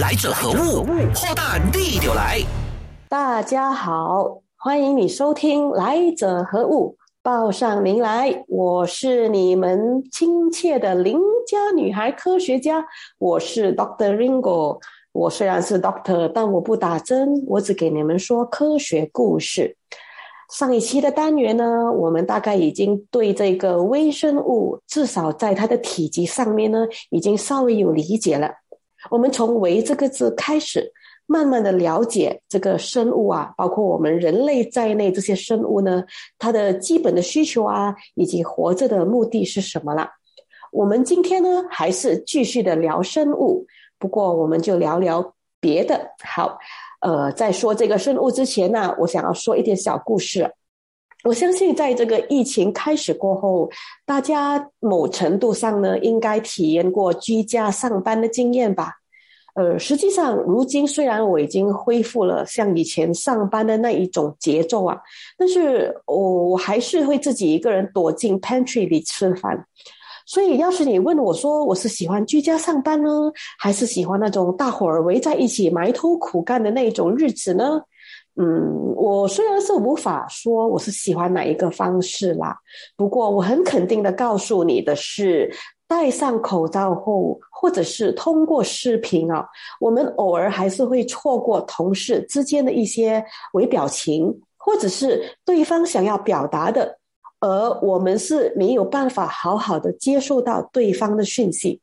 来者何物？破蛋地就来！大家好，欢迎你收听《来者何物》，报上名来，我是你们亲切的邻家女孩科学家，我是 Doctor Ringo。我虽然是 Doctor，但我不打针，我只给你们说科学故事。上一期的单元呢，我们大概已经对这个微生物，至少在它的体积上面呢，已经稍微有理解了。我们从“为”这个字开始，慢慢的了解这个生物啊，包括我们人类在内这些生物呢，它的基本的需求啊，以及活着的目的是什么了。我们今天呢，还是继续的聊生物，不过我们就聊聊别的。好，呃，在说这个生物之前呢，我想要说一点小故事。我相信，在这个疫情开始过后，大家某程度上呢，应该体验过居家上班的经验吧。呃，实际上，如今虽然我已经恢复了像以前上班的那一种节奏啊，但是我我还是会自己一个人躲进 pantry 里吃饭。所以，要是你问我说我是喜欢居家上班呢，还是喜欢那种大伙儿围在一起埋头苦干的那种日子呢？嗯，我虽然是无法说我是喜欢哪一个方式啦，不过我很肯定的告诉你的是，戴上口罩后，或者是通过视频啊，我们偶尔还是会错过同事之间的一些微表情，或者是对方想要表达的，而我们是没有办法好好的接受到对方的讯息。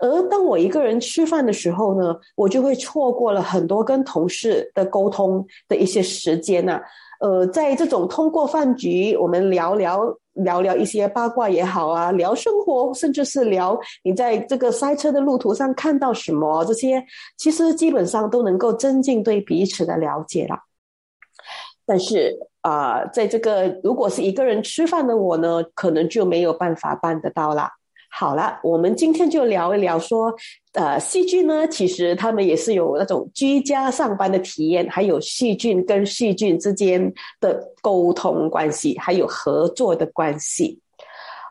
而当我一个人吃饭的时候呢，我就会错过了很多跟同事的沟通的一些时间呐。呃，在这种通过饭局，我们聊聊聊聊一些八卦也好啊，聊生活，甚至是聊你在这个塞车的路途上看到什么，这些其实基本上都能够增进对彼此的了解了。但是啊，在这个如果是一个人吃饭的我呢，可能就没有办法办得到啦。好了，我们今天就聊一聊说，呃，细菌呢，其实他们也是有那种居家上班的体验，还有细菌跟细菌之间的沟通关系，还有合作的关系。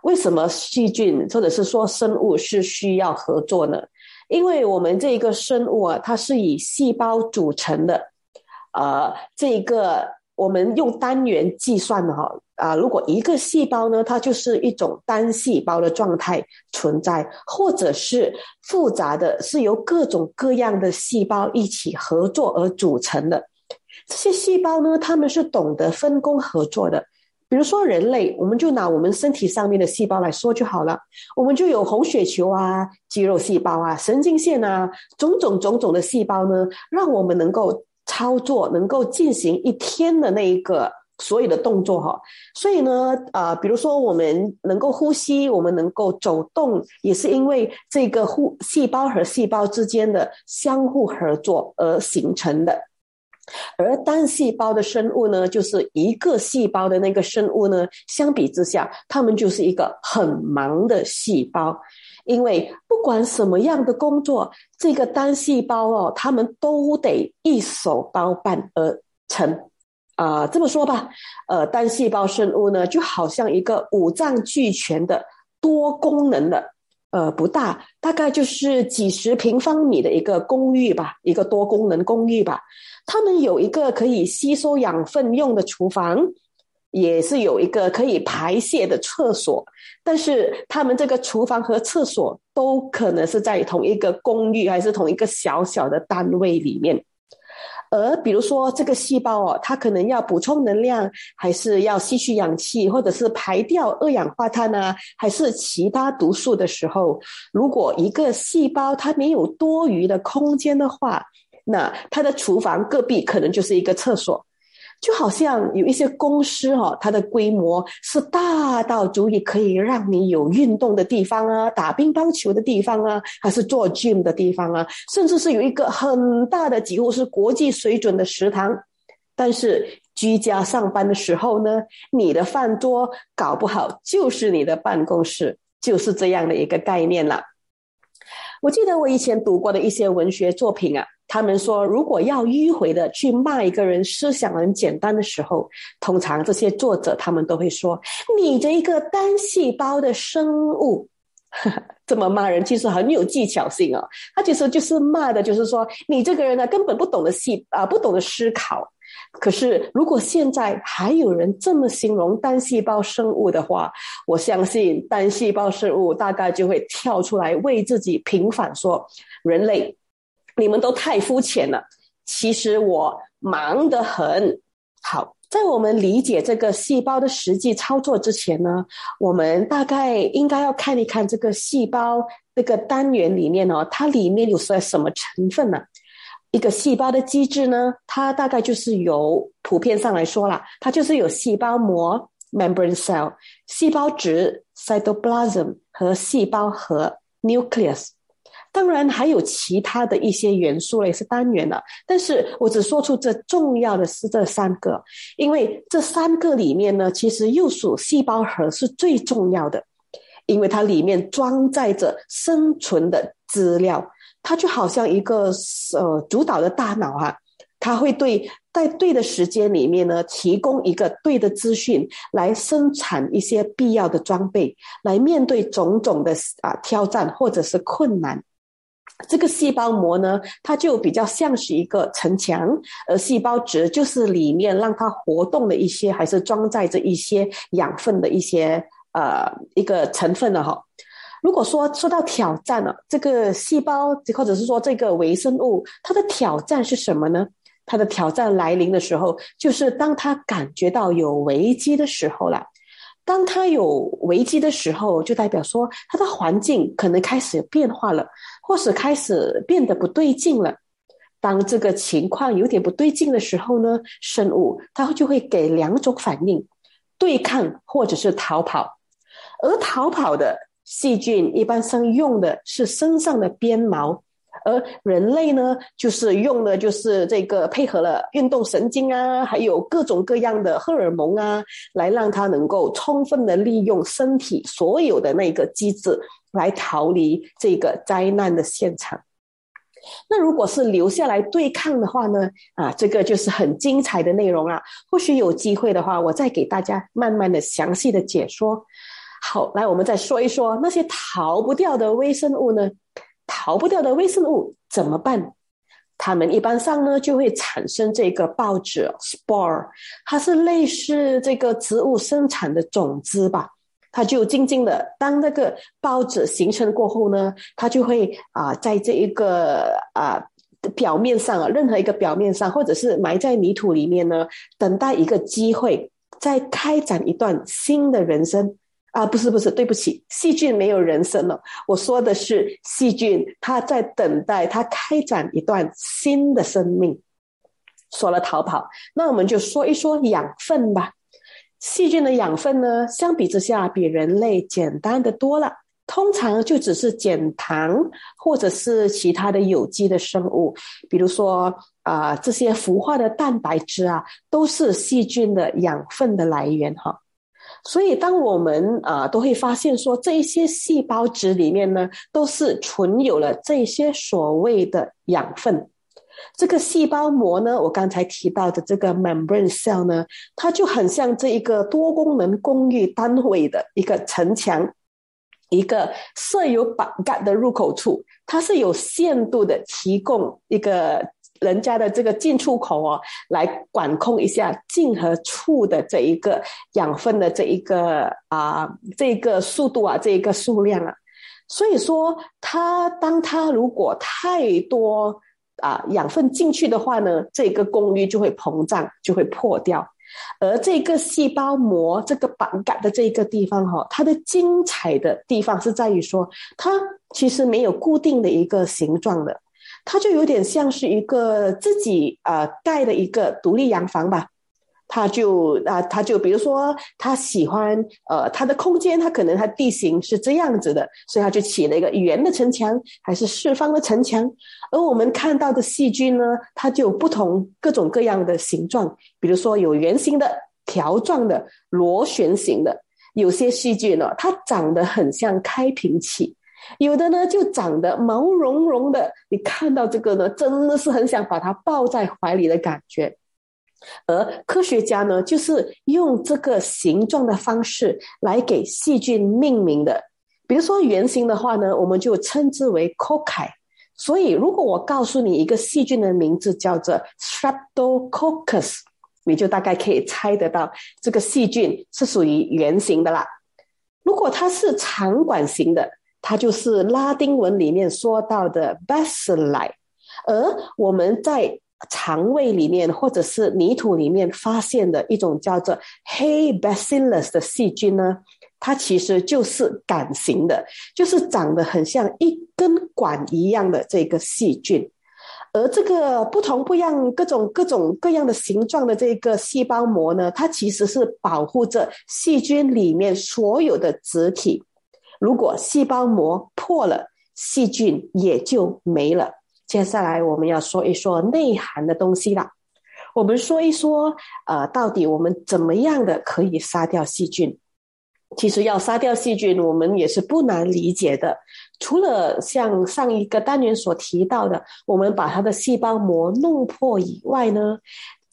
为什么细菌或者是说生物是需要合作呢？因为我们这一个生物啊，它是以细胞组成的，呃，这一个我们用单元计算的哈。啊，如果一个细胞呢，它就是一种单细胞的状态存在，或者是复杂的，是由各种各样的细胞一起合作而组成的。这些细胞呢，他们是懂得分工合作的。比如说人类，我们就拿我们身体上面的细胞来说就好了，我们就有红血球啊、肌肉细胞啊、神经线啊，种种种种的细胞呢，让我们能够操作，能够进行一天的那一个。所有的动作哈，所以呢，啊，比如说我们能够呼吸，我们能够走动，也是因为这个互细胞和细胞之间的相互合作而形成的。而单细胞的生物呢，就是一个细胞的那个生物呢，相比之下，它们就是一个很忙的细胞，因为不管什么样的工作，这个单细胞哦，他们都得一手包办而成。啊，这么说吧，呃，单细胞生物呢，就好像一个五脏俱全的多功能的，呃，不大，大概就是几十平方米的一个公寓吧，一个多功能公寓吧。他们有一个可以吸收养分用的厨房，也是有一个可以排泄的厕所，但是他们这个厨房和厕所都可能是在同一个公寓，还是同一个小小的单位里面。而比如说，这个细胞哦，它可能要补充能量，还是要吸取氧气，或者是排掉二氧化碳呢，还是其他毒素的时候，如果一个细胞它没有多余的空间的话，那它的厨房隔壁可能就是一个厕所。就好像有一些公司哦，它的规模是大到足以可以让你有运动的地方啊，打乒乓球的地方啊，还是做 gym 的地方啊，甚至是有一个很大的，几乎是国际水准的食堂。但是居家上班的时候呢，你的饭桌搞不好就是你的办公室，就是这样的一个概念了。我记得我以前读过的一些文学作品啊。他们说，如果要迂回的去骂一个人思想很简单的时候，通常这些作者他们都会说：“你这一个单细胞的生物。”这么骂人，其实很有技巧性啊。他其实就是骂的，就是说你这个人呢，根本不懂得细啊，不懂得思考。可是，如果现在还有人这么形容单细胞生物的话，我相信单细胞生物大概就会跳出来为自己平反，说：“人类，你们都太肤浅了。其实我忙得很。”好，在我们理解这个细胞的实际操作之前呢，我们大概应该要看一看这个细胞那个单元里面哦，它里面有些什么成分呢？一个细胞的机制呢，它大概就是由普遍上来说啦，它就是有细胞膜 （membrane cell）、细胞质 （cytoplasm） 和细胞核 （nucleus）。当然还有其他的一些元素类是单元的，但是我只说出这重要的是这三个，因为这三个里面呢，其实又属细胞核是最重要的，因为它里面装载着生存的资料。它就好像一个呃主导的大脑哈，它会对在对的时间里面呢，提供一个对的资讯，来生产一些必要的装备，来面对种种的啊挑战或者是困难。这个细胞膜呢，它就比较像是一个城墙，而细胞质就是里面让它活动的一些，还是装载着一些养分的一些呃一个成分的哈。如果说说到挑战了，这个细胞或者是说这个微生物，它的挑战是什么呢？它的挑战来临的时候，就是当它感觉到有危机的时候了。当它有危机的时候，就代表说它的环境可能开始变化了，或是开始变得不对劲了。当这个情况有点不对劲的时候呢，生物它就会给两种反应：对抗或者是逃跑。而逃跑的。细菌一般上用的是身上的鞭毛，而人类呢，就是用的就是这个配合了运动神经啊，还有各种各样的荷尔蒙啊，来让它能够充分的利用身体所有的那个机制来逃离这个灾难的现场。那如果是留下来对抗的话呢？啊，这个就是很精彩的内容啊！或许有机会的话，我再给大家慢慢的详细的解说。好，来，我们再说一说那些逃不掉的微生物呢？逃不掉的微生物怎么办？它们一般上呢就会产生这个孢子 （spore），它是类似这个植物生产的种子吧？它就静静的，当那个孢子形成过后呢，它就会啊，在这一个啊表面上啊，任何一个表面上，或者是埋在泥土里面呢，等待一个机会，再开展一段新的人生。啊，不是不是，对不起，细菌没有人生了。我说的是细菌，它在等待它开展一段新的生命。说了逃跑，那我们就说一说养分吧。细菌的养分呢，相比之下比人类简单的多了，通常就只是减糖或者是其他的有机的生物，比如说啊这些孵化的蛋白质啊，都是细菌的养分的来源哈。所以，当我们啊都会发现说，这一些细胞质里面呢，都是存有了这些所谓的养分。这个细胞膜呢，我刚才提到的这个 membrane cell 呢，它就很像这一个多功能公寓单位的一个城墙，一个设有板盖的入口处，它是有限度的提供一个。人家的这个进出口哦，来管控一下进和出的这一个养分的这一个啊，这个速度啊，这一个数量啊。所以说，它当它如果太多啊养分进去的话呢，这个功率就会膨胀，就会破掉。而这个细胞膜这个板杆的这一个地方哈，它的精彩的地方是在于说，它其实没有固定的一个形状的。它就有点像是一个自己呃盖的一个独立洋房吧，他就啊他就比如说他喜欢呃他的空间，他可能他地形是这样子的，所以他就起了一个圆的城墙，还是四方的城墙。而我们看到的细菌呢，它就不同各种各样的形状，比如说有圆形的、条状的、螺旋形的，有些细菌呢，它长得很像开瓶器。有的呢，就长得毛茸茸的，你看到这个呢，真的是很想把它抱在怀里的感觉。而科学家呢，就是用这个形状的方式来给细菌命名的。比如说圆形的话呢，我们就称之为 cocci。所以，如果我告诉你一个细菌的名字叫做 Streptococcus，你就大概可以猜得到这个细菌是属于圆形的啦。如果它是长管型的，它就是拉丁文里面说到的 Bacilli。而我们在肠胃里面或者是泥土里面发现的一种叫做黑 Bacillus 的细菌呢？它其实就是杆形的，就是长得很像一根管一样的这个细菌，而这个不同不样、各种各种各样的形状的这个细胞膜呢，它其实是保护着细菌里面所有的子体。如果细胞膜破了，细菌也就没了。接下来我们要说一说内涵的东西啦。我们说一说，呃，到底我们怎么样的可以杀掉细菌？其实要杀掉细菌，我们也是不难理解的。除了像上一个单元所提到的，我们把它的细胞膜弄破以外呢，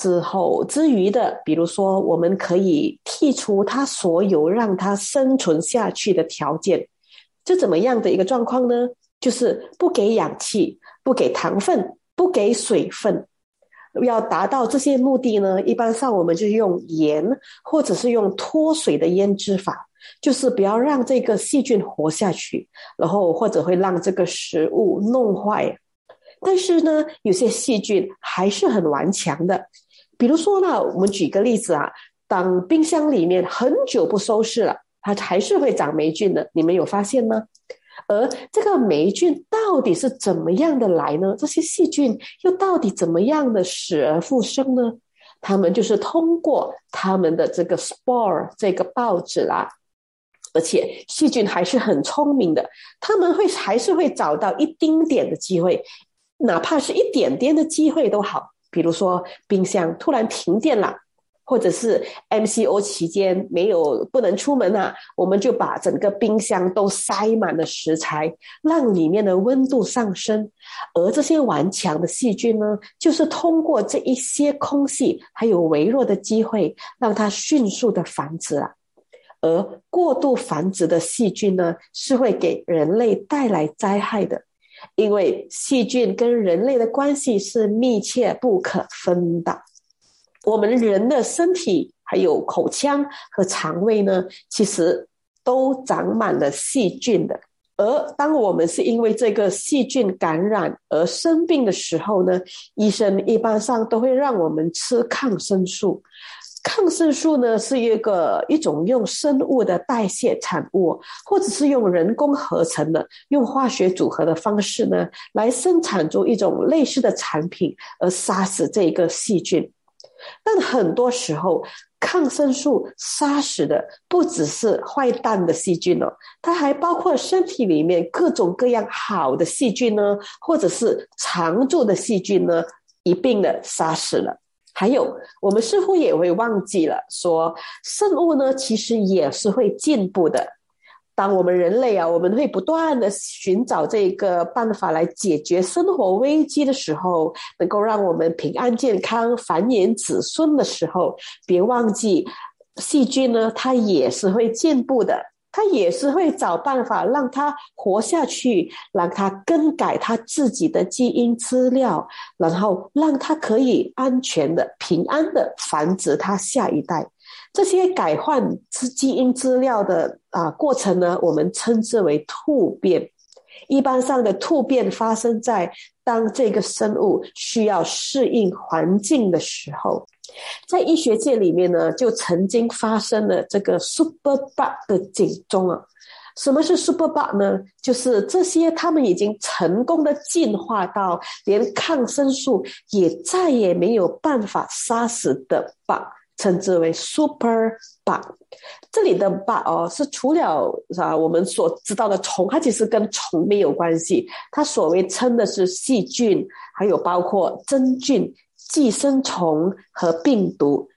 之后之余的，比如说，我们可以剔除它所有让它生存下去的条件。这怎么样的一个状况呢？就是不给氧气，不给糖分，不给水分。要达到这些目的呢，一般上我们就用盐，或者是用脱水的腌制法。就是不要让这个细菌活下去，然后或者会让这个食物弄坏。但是呢，有些细菌还是很顽强的。比如说呢，我们举个例子啊，当冰箱里面很久不收拾了，它还是会长霉菌的。你们有发现吗？而这个霉菌到底是怎么样的来呢？这些细菌又到底怎么样的死而复生呢？他们就是通过他们的这个 spore 这个报纸啦。而且细菌还是很聪明的，他们会还是会找到一丁点的机会，哪怕是一点点的机会都好。比如说冰箱突然停电了，或者是 MCO 期间没有不能出门啊，我们就把整个冰箱都塞满了食材，让里面的温度上升。而这些顽强的细菌呢，就是通过这一些空隙还有微弱的机会，让它迅速的繁殖啊。而过度繁殖的细菌呢，是会给人类带来灾害的，因为细菌跟人类的关系是密切不可分的。我们人的身体还有口腔和肠胃呢，其实都长满了细菌的。而当我们是因为这个细菌感染而生病的时候呢，医生一般上都会让我们吃抗生素。抗生素呢是一个一种用生物的代谢产物，或者是用人工合成的、用化学组合的方式呢来生产出一种类似的产品，而杀死这个细菌。但很多时候，抗生素杀死的不只是坏蛋的细菌哦，它还包括身体里面各种各样好的细菌呢，或者是常驻的细菌呢，一并的杀死了。还有，我们似乎也会忘记了说，生物呢其实也是会进步的。当我们人类啊，我们会不断的寻找这个办法来解决生活危机的时候，能够让我们平安健康、繁衍子孙的时候，别忘记细菌呢，它也是会进步的。他也是会找办法让他活下去，让他更改他自己的基因资料，然后让他可以安全的、平安的繁殖他下一代。这些改换基基因资料的啊过程呢，我们称之为突变。一般上的突变发生在当这个生物需要适应环境的时候。在医学界里面呢，就曾经发生了这个 super bug 的警钟啊。什么是 super bug 呢？就是这些他们已经成功的进化到连抗生素也再也没有办法杀死的 bug，称之为 super bug。这里的 bug 哦，是除了啊我们所知道的虫，它其实跟虫没有关系。它所谓称的是细菌，还有包括真菌。寄生虫和病毒，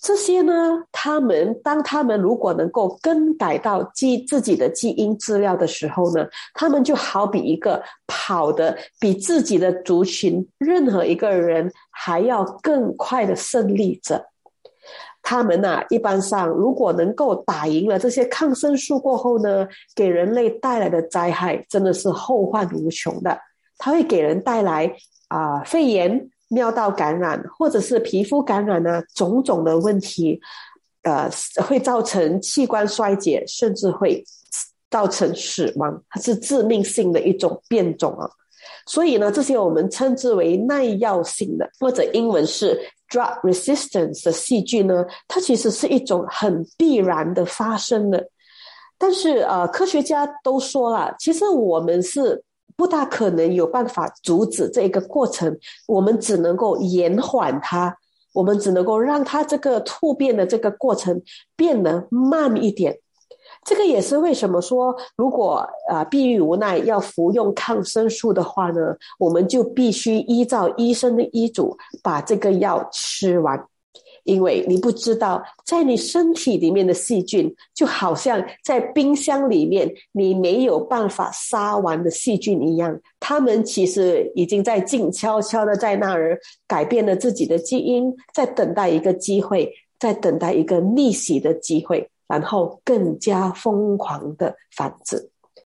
这些呢，他们当他们如果能够更改到基自己的基因资料的时候呢，他们就好比一个跑的比自己的族群任何一个人还要更快的胜利者。他们呢，一般上如果能够打赢了这些抗生素过后呢，给人类带来的灾害真的是后患无穷的。它会给人带来啊肺炎、尿道感染，或者是皮肤感染呢，种种的问题，呃，会造成器官衰竭，甚至会造成死亡。它是致命性的一种变种啊。所以呢，这些我们称之为耐药性的，或者英文是 drug resistance 的细菌呢，它其实是一种很必然的发生的。但是呃，科学家都说了，其实我们是不大可能有办法阻止这个过程，我们只能够延缓它，我们只能够让它这个突变的这个过程变得慢一点。这个也是为什么说，如果啊，避于无奈要服用抗生素的话呢，我们就必须依照医生的医嘱把这个药吃完，因为你不知道，在你身体里面的细菌，就好像在冰箱里面你没有办法杀完的细菌一样，他们其实已经在静悄悄的在那儿改变了自己的基因，在等待一个机会，在等待一个逆袭的机会。然后更加疯狂的繁殖，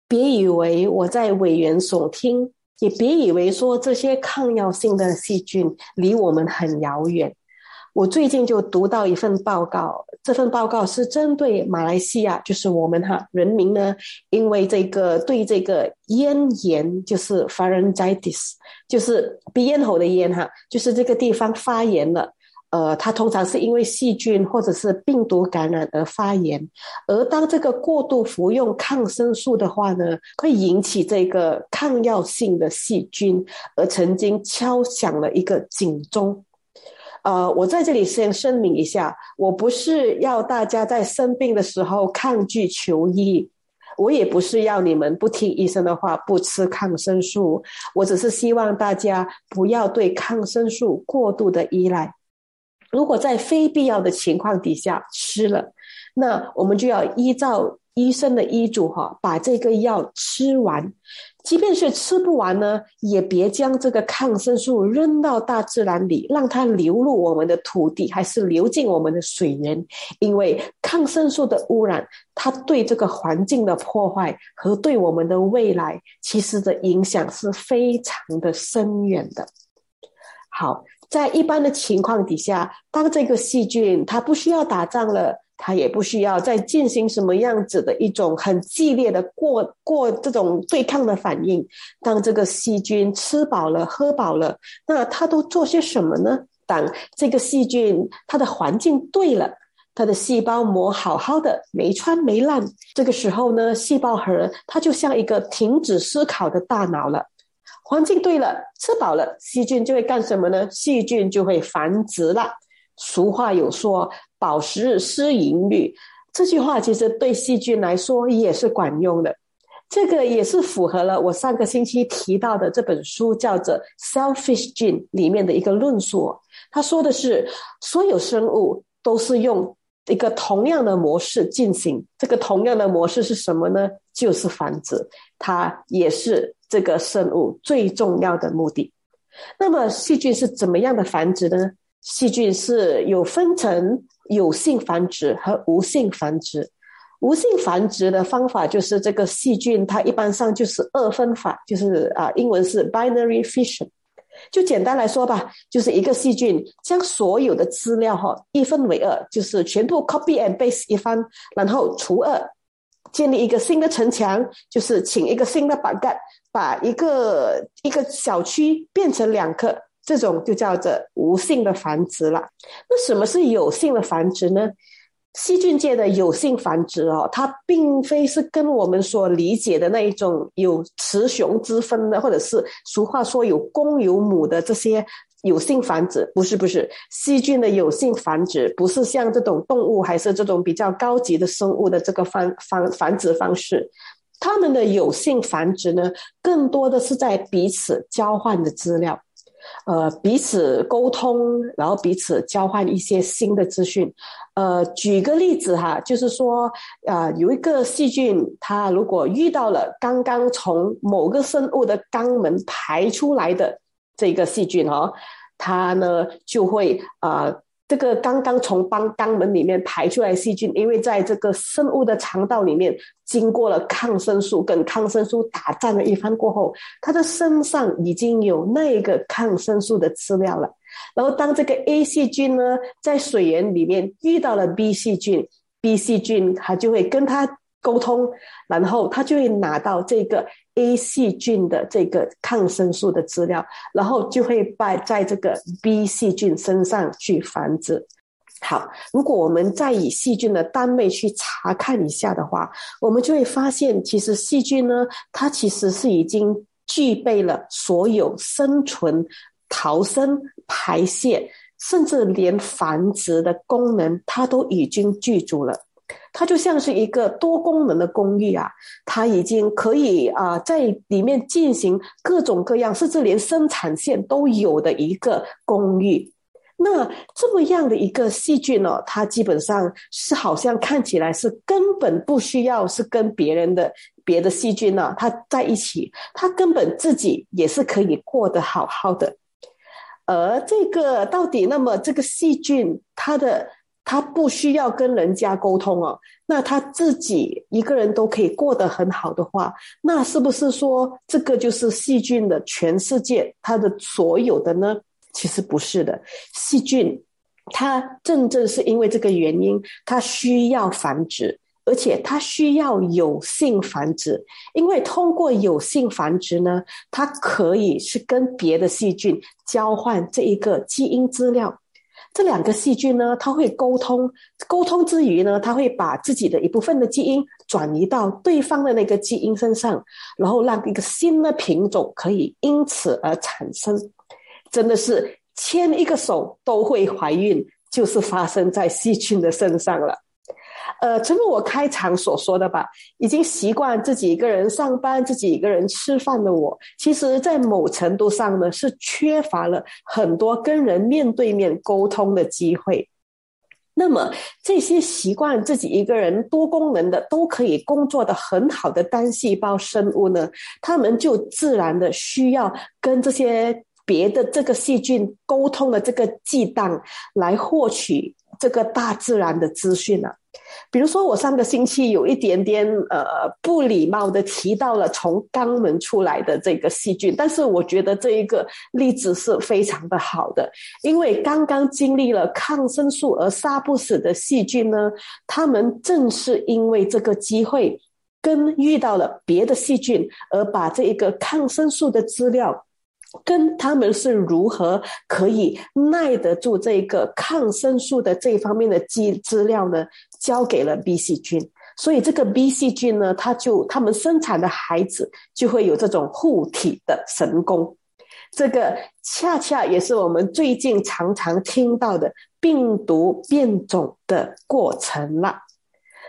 别以为我在危言耸听，也别以为说这些抗药性的细菌离我们很遥远。我最近就读到一份报告，这份报告是针对马来西亚，就是我们哈人民呢，因为这个对这个咽炎，就是 pharyngitis，就是鼻咽喉的咽哈，就是这个地方发炎了。呃，它通常是因为细菌或者是病毒感染而发炎，而当这个过度服用抗生素的话呢，会引起这个抗药性的细菌，而曾经敲响了一个警钟。呃，我在这里先声明一下，我不是要大家在生病的时候抗拒求医，我也不是要你们不听医生的话不吃抗生素，我只是希望大家不要对抗生素过度的依赖。如果在非必要的情况底下吃了，那我们就要依照医生的医嘱哈，把这个药吃完。即便是吃不完呢，也别将这个抗生素扔到大自然里，让它流入我们的土地，还是流进我们的水源。因为抗生素的污染，它对这个环境的破坏和对我们的未来，其实的影响是非常的深远的。好。在一般的情况底下，当这个细菌它不需要打仗了，它也不需要再进行什么样子的一种很激烈的过过这种对抗的反应。当这个细菌吃饱了、喝饱了，那它都做些什么呢？当这个细菌它的环境对了，它的细胞膜好好的没穿没烂，这个时候呢，细胞核它就像一个停止思考的大脑了。环境对了，吃饱了，细菌就会干什么呢？细菌就会繁殖了。俗话有说“饱食思淫欲”，这句话其实对细菌来说也是管用的。这个也是符合了我上个星期提到的这本书叫做《Selfish Gene》里面的一个论述。他说的是，所有生物都是用一个同样的模式进行。这个同样的模式是什么呢？就是繁殖。它也是。这个生物最重要的目的。那么细菌是怎么样的繁殖的呢？细菌是有分成有性繁殖和无性繁殖。无性繁殖的方法就是这个细菌它一般上就是二分法，就是啊，英文是 binary fission。就简单来说吧，就是一个细菌将所有的资料哈一分为二，就是全部 copy and paste 一番，然后除二。建立一个新的城墙，就是请一个新的板盖，把一个一个小区变成两个，这种就叫做无性的繁殖了。那什么是有性的繁殖呢？细菌界的有性繁殖哦，它并非是跟我们所理解的那一种有雌雄之分的，或者是俗话说有公有母的这些。有性繁殖不是不是细菌的有性繁殖，不是像这种动物还是这种比较高级的生物的这个繁繁繁殖方式。它们的有性繁殖呢，更多的是在彼此交换的资料，呃，彼此沟通，然后彼此交换一些新的资讯。呃，举个例子哈，就是说，啊，有一个细菌，它如果遇到了刚刚从某个生物的肛门排出来的这个细菌哦。它呢就会啊这个刚刚从肛肛门里面排出来细菌，因为在这个生物的肠道里面经过了抗生素跟抗生素打战了一番过后，它的身上已经有那个抗生素的资料了。然后当这个 A 细菌呢在水源里面遇到了 B 细菌，B 细菌它就会跟它沟通，然后它就会拿到这个。A 细菌的这个抗生素的资料，然后就会在在这个 B 细菌身上去繁殖。好，如果我们再以细菌的单位去查看一下的话，我们就会发现，其实细菌呢，它其实是已经具备了所有生存、逃生、排泄，甚至连繁殖的功能，它都已经具足了。它就像是一个多功能的公寓啊，它已经可以啊在里面进行各种各样，甚至连生产线都有的一个公寓。那这么样的一个细菌呢，它基本上是好像看起来是根本不需要是跟别人的别的细菌呢，它在一起，它根本自己也是可以过得好好的。而这个到底那么这个细菌它的。他不需要跟人家沟通哦，那他自己一个人都可以过得很好的话，那是不是说这个就是细菌的全世界，它的所有的呢？其实不是的，细菌它正正是因为这个原因，它需要繁殖，而且它需要有性繁殖，因为通过有性繁殖呢，它可以是跟别的细菌交换这一个基因资料。这两个细菌呢，它会沟通，沟通之余呢，它会把自己的一部分的基因转移到对方的那个基因身上，然后让一个新的品种可以因此而产生。真的是牵一个手都会怀孕，就是发生在细菌的身上了。呃，正如我开场所说的吧，已经习惯自己一个人上班、自己一个人吃饭的我，其实，在某程度上呢，是缺乏了很多跟人面对面沟通的机会。那么，这些习惯自己一个人多功能的都可以工作的很好的单细胞生物呢，他们就自然的需要跟这些别的这个细菌沟通的这个忌惮，来获取这个大自然的资讯了。比如说，我上个星期有一点点呃不礼貌的提到了从肛门出来的这个细菌，但是我觉得这一个例子是非常的好的，因为刚刚经历了抗生素而杀不死的细菌呢，他们正是因为这个机会跟遇到了别的细菌，而把这一个抗生素的资料。跟他们是如何可以耐得住这个抗生素的这方面的资资料呢？交给了 B 细菌，所以这个 B 细菌呢，它就他们生产的孩子就会有这种护体的神功。这个恰恰也是我们最近常常听到的病毒变种的过程了。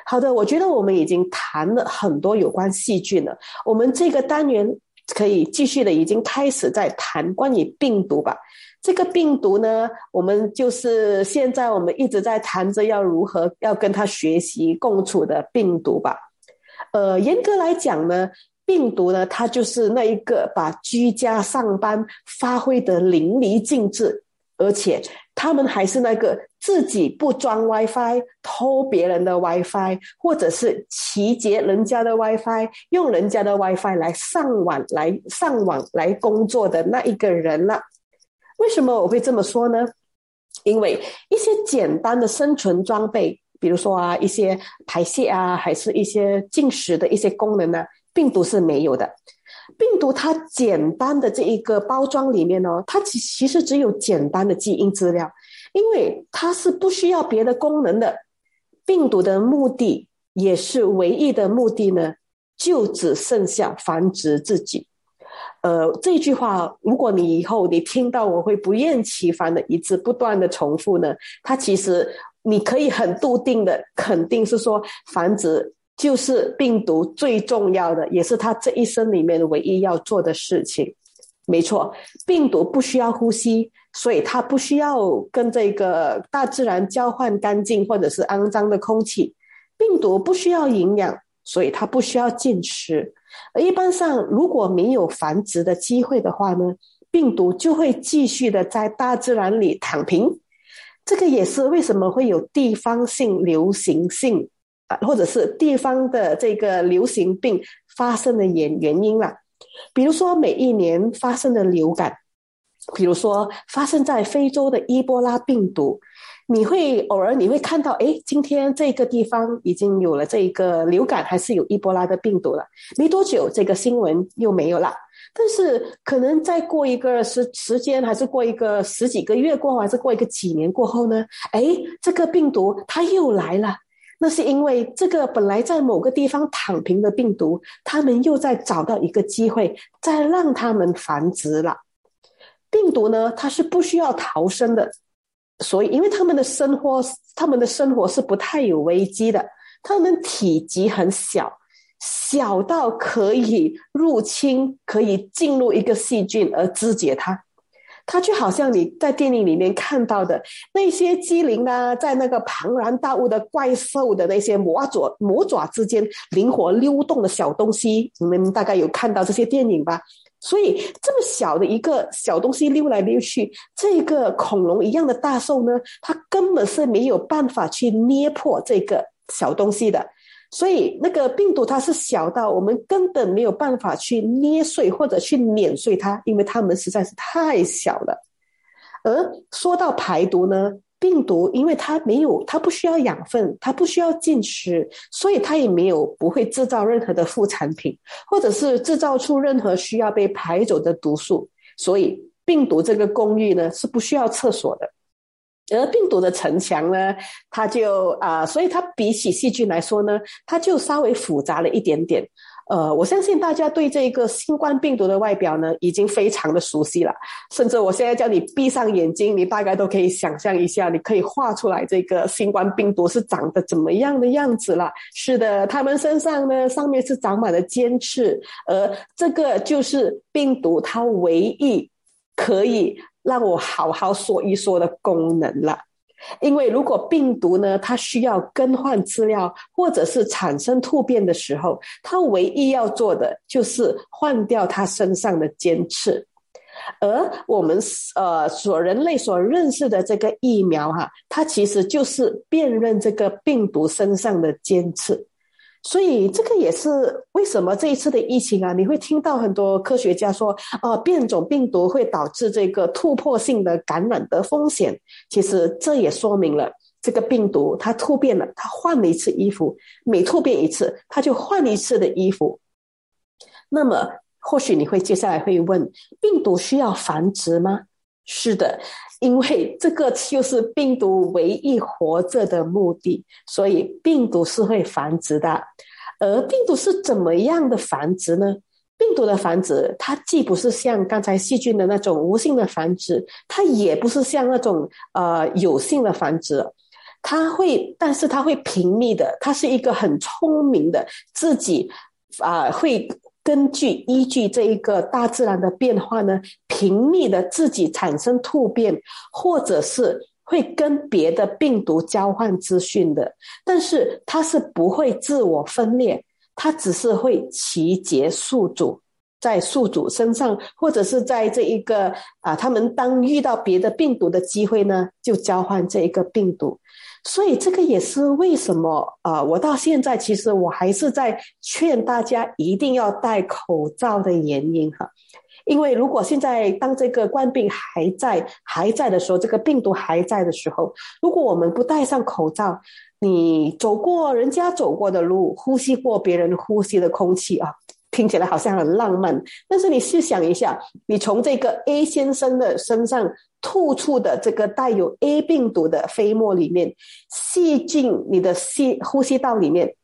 好的，我觉得我们已经谈了很多有关细菌了。我们这个单元。可以继续的，已经开始在谈关于病毒吧。这个病毒呢，我们就是现在我们一直在谈着要如何要跟它学习共处的病毒吧。呃，严格来讲呢，病毒呢，它就是那一个把居家上班发挥的淋漓尽致，而且。他们还是那个自己不装 WiFi 偷别人的 WiFi，或者是骑劫人家的 WiFi，用人家的 WiFi 来上网、来上网、来工作的那一个人了。为什么我会这么说呢？因为一些简单的生存装备，比如说啊，一些排泄啊，还是一些进食的一些功能呢，病毒是没有的。病毒它简单的这一个包装里面呢，它其其实只有简单的基因资料，因为它是不需要别的功能的。病毒的目的也是唯一的目的呢，就只剩下繁殖自己。呃，这句话如果你以后你听到，我会不厌其烦的一直不断的重复呢，它其实你可以很笃定的肯定是说繁殖。就是病毒最重要的，也是他这一生里面唯一要做的事情。没错，病毒不需要呼吸，所以它不需要跟这个大自然交换干净或者是肮脏的空气。病毒不需要营养，所以它不需要进食。而一般上，如果没有繁殖的机会的话呢，病毒就会继续的在大自然里躺平。这个也是为什么会有地方性流行性啊，或者是地方的这个流行病发生的原原因啦。比如说每一年发生的流感，比如说发生在非洲的伊波拉病毒。你会偶尔你会看到，哎，今天这个地方已经有了这个流感，还是有伊波拉的病毒了？没多久，这个新闻又没有了。但是可能再过一个时时间，还是过一个十几个月过后，还是过一个几年过后呢？哎，这个病毒它又来了。那是因为这个本来在某个地方躺平的病毒，他们又在找到一个机会，再让他们繁殖了。病毒呢，它是不需要逃生的。所以，因为他们的生活，他们的生活是不太有危机的。他们体积很小，小到可以入侵、可以进入一个细菌而肢解它。它就好像你在电影里面看到的那些机灵啊，在那个庞然大物的怪兽的那些魔爪、魔爪之间灵活溜动的小东西，你们大概有看到这些电影吧？所以这么小的一个小东西溜来溜去，这个恐龙一样的大兽呢，它根本是没有办法去捏破这个小东西的。所以那个病毒它是小到我们根本没有办法去捏碎或者去碾碎它，因为它们实在是太小了。而说到排毒呢？病毒，因为它没有，它不需要养分，它不需要进食，所以它也没有不会制造任何的副产品，或者是制造出任何需要被排走的毒素。所以病毒这个公寓呢是不需要厕所的，而病毒的城墙呢，它就啊，所以它比起细菌来说呢，它就稍微复杂了一点点。呃，我相信大家对这个新冠病毒的外表呢，已经非常的熟悉了。甚至我现在叫你闭上眼睛，你大概都可以想象一下，你可以画出来这个新冠病毒是长得怎么样的样子了。是的，他们身上呢，上面是长满了尖刺，而这个就是病毒它唯一可以让我好好说一说的功能了。因为如果病毒呢，它需要更换资料或者是产生突变的时候，它唯一要做的就是换掉它身上的尖刺，而我们呃所人类所认识的这个疫苗哈，它其实就是辨认这个病毒身上的尖刺。所以这个也是为什么这一次的疫情啊，你会听到很多科学家说，哦，变种病毒会导致这个突破性的感染的风险。其实这也说明了这个病毒它突变了，它换了一次衣服，每突变一次，它就换一次的衣服。那么或许你会接下来会问，病毒需要繁殖吗？是的。因为这个就是病毒唯一活着的目的，所以病毒是会繁殖的。而病毒是怎么样的繁殖呢？病毒的繁殖，它既不是像刚才细菌的那种无性的繁殖，它也不是像那种呃有性的繁殖。它会，但是它会频密的，它是一个很聪明的，自己啊会。根据依据这一个大自然的变化呢，频密的自己产生突变，或者是会跟别的病毒交换资讯的，但是它是不会自我分裂，它只是会集结宿主在宿主身上，或者是在这一个啊，他们当遇到别的病毒的机会呢，就交换这一个病毒。所以这个也是为什么啊？我到现在其实我还是在劝大家一定要戴口罩的原因哈。因为如果现在当这个冠病还在还在的时候，这个病毒还在的时候，如果我们不戴上口罩，你走过人家走过的路，呼吸过别人呼吸的空气啊，听起来好像很浪漫。但是你试想一下，你从这个 A 先生的身上。吐出的这个带有 A 病毒的飞沫里面，吸进你的吸呼吸道里面，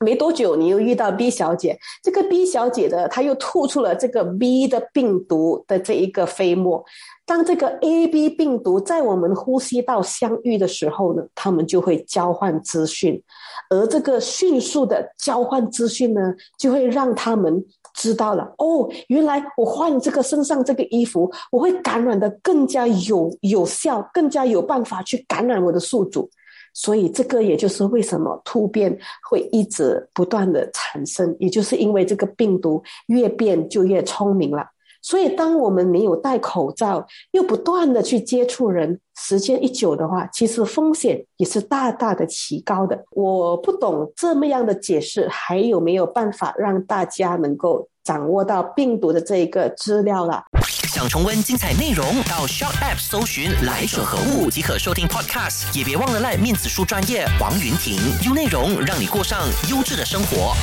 没多久你又遇到 B 小姐，这个 B 小姐的她又吐出了这个 B 的病毒的这一个飞沫。当这个 A、B 病毒在我们呼吸道相遇的时候呢，他们就会交换资讯，而这个迅速的交换资讯呢，就会让他们。知道了哦，原来我换这个身上这个衣服，我会感染的更加有有效，更加有办法去感染我的宿主，所以这个也就是为什么突变会一直不断的产生，也就是因为这个病毒越变就越聪明了。所以，当我们没有戴口罩，又不断的去接触人，时间一久的话，其实风险也是大大的提高的。我不懂这么样的解释，还有没有办法让大家能够掌握到病毒的这一个资料了？想重温精彩内容，到 s h o p App 搜寻“来者何物”即可收听 Podcast。也别忘了赖面子书专业王云婷，用内容让你过上优质的生活。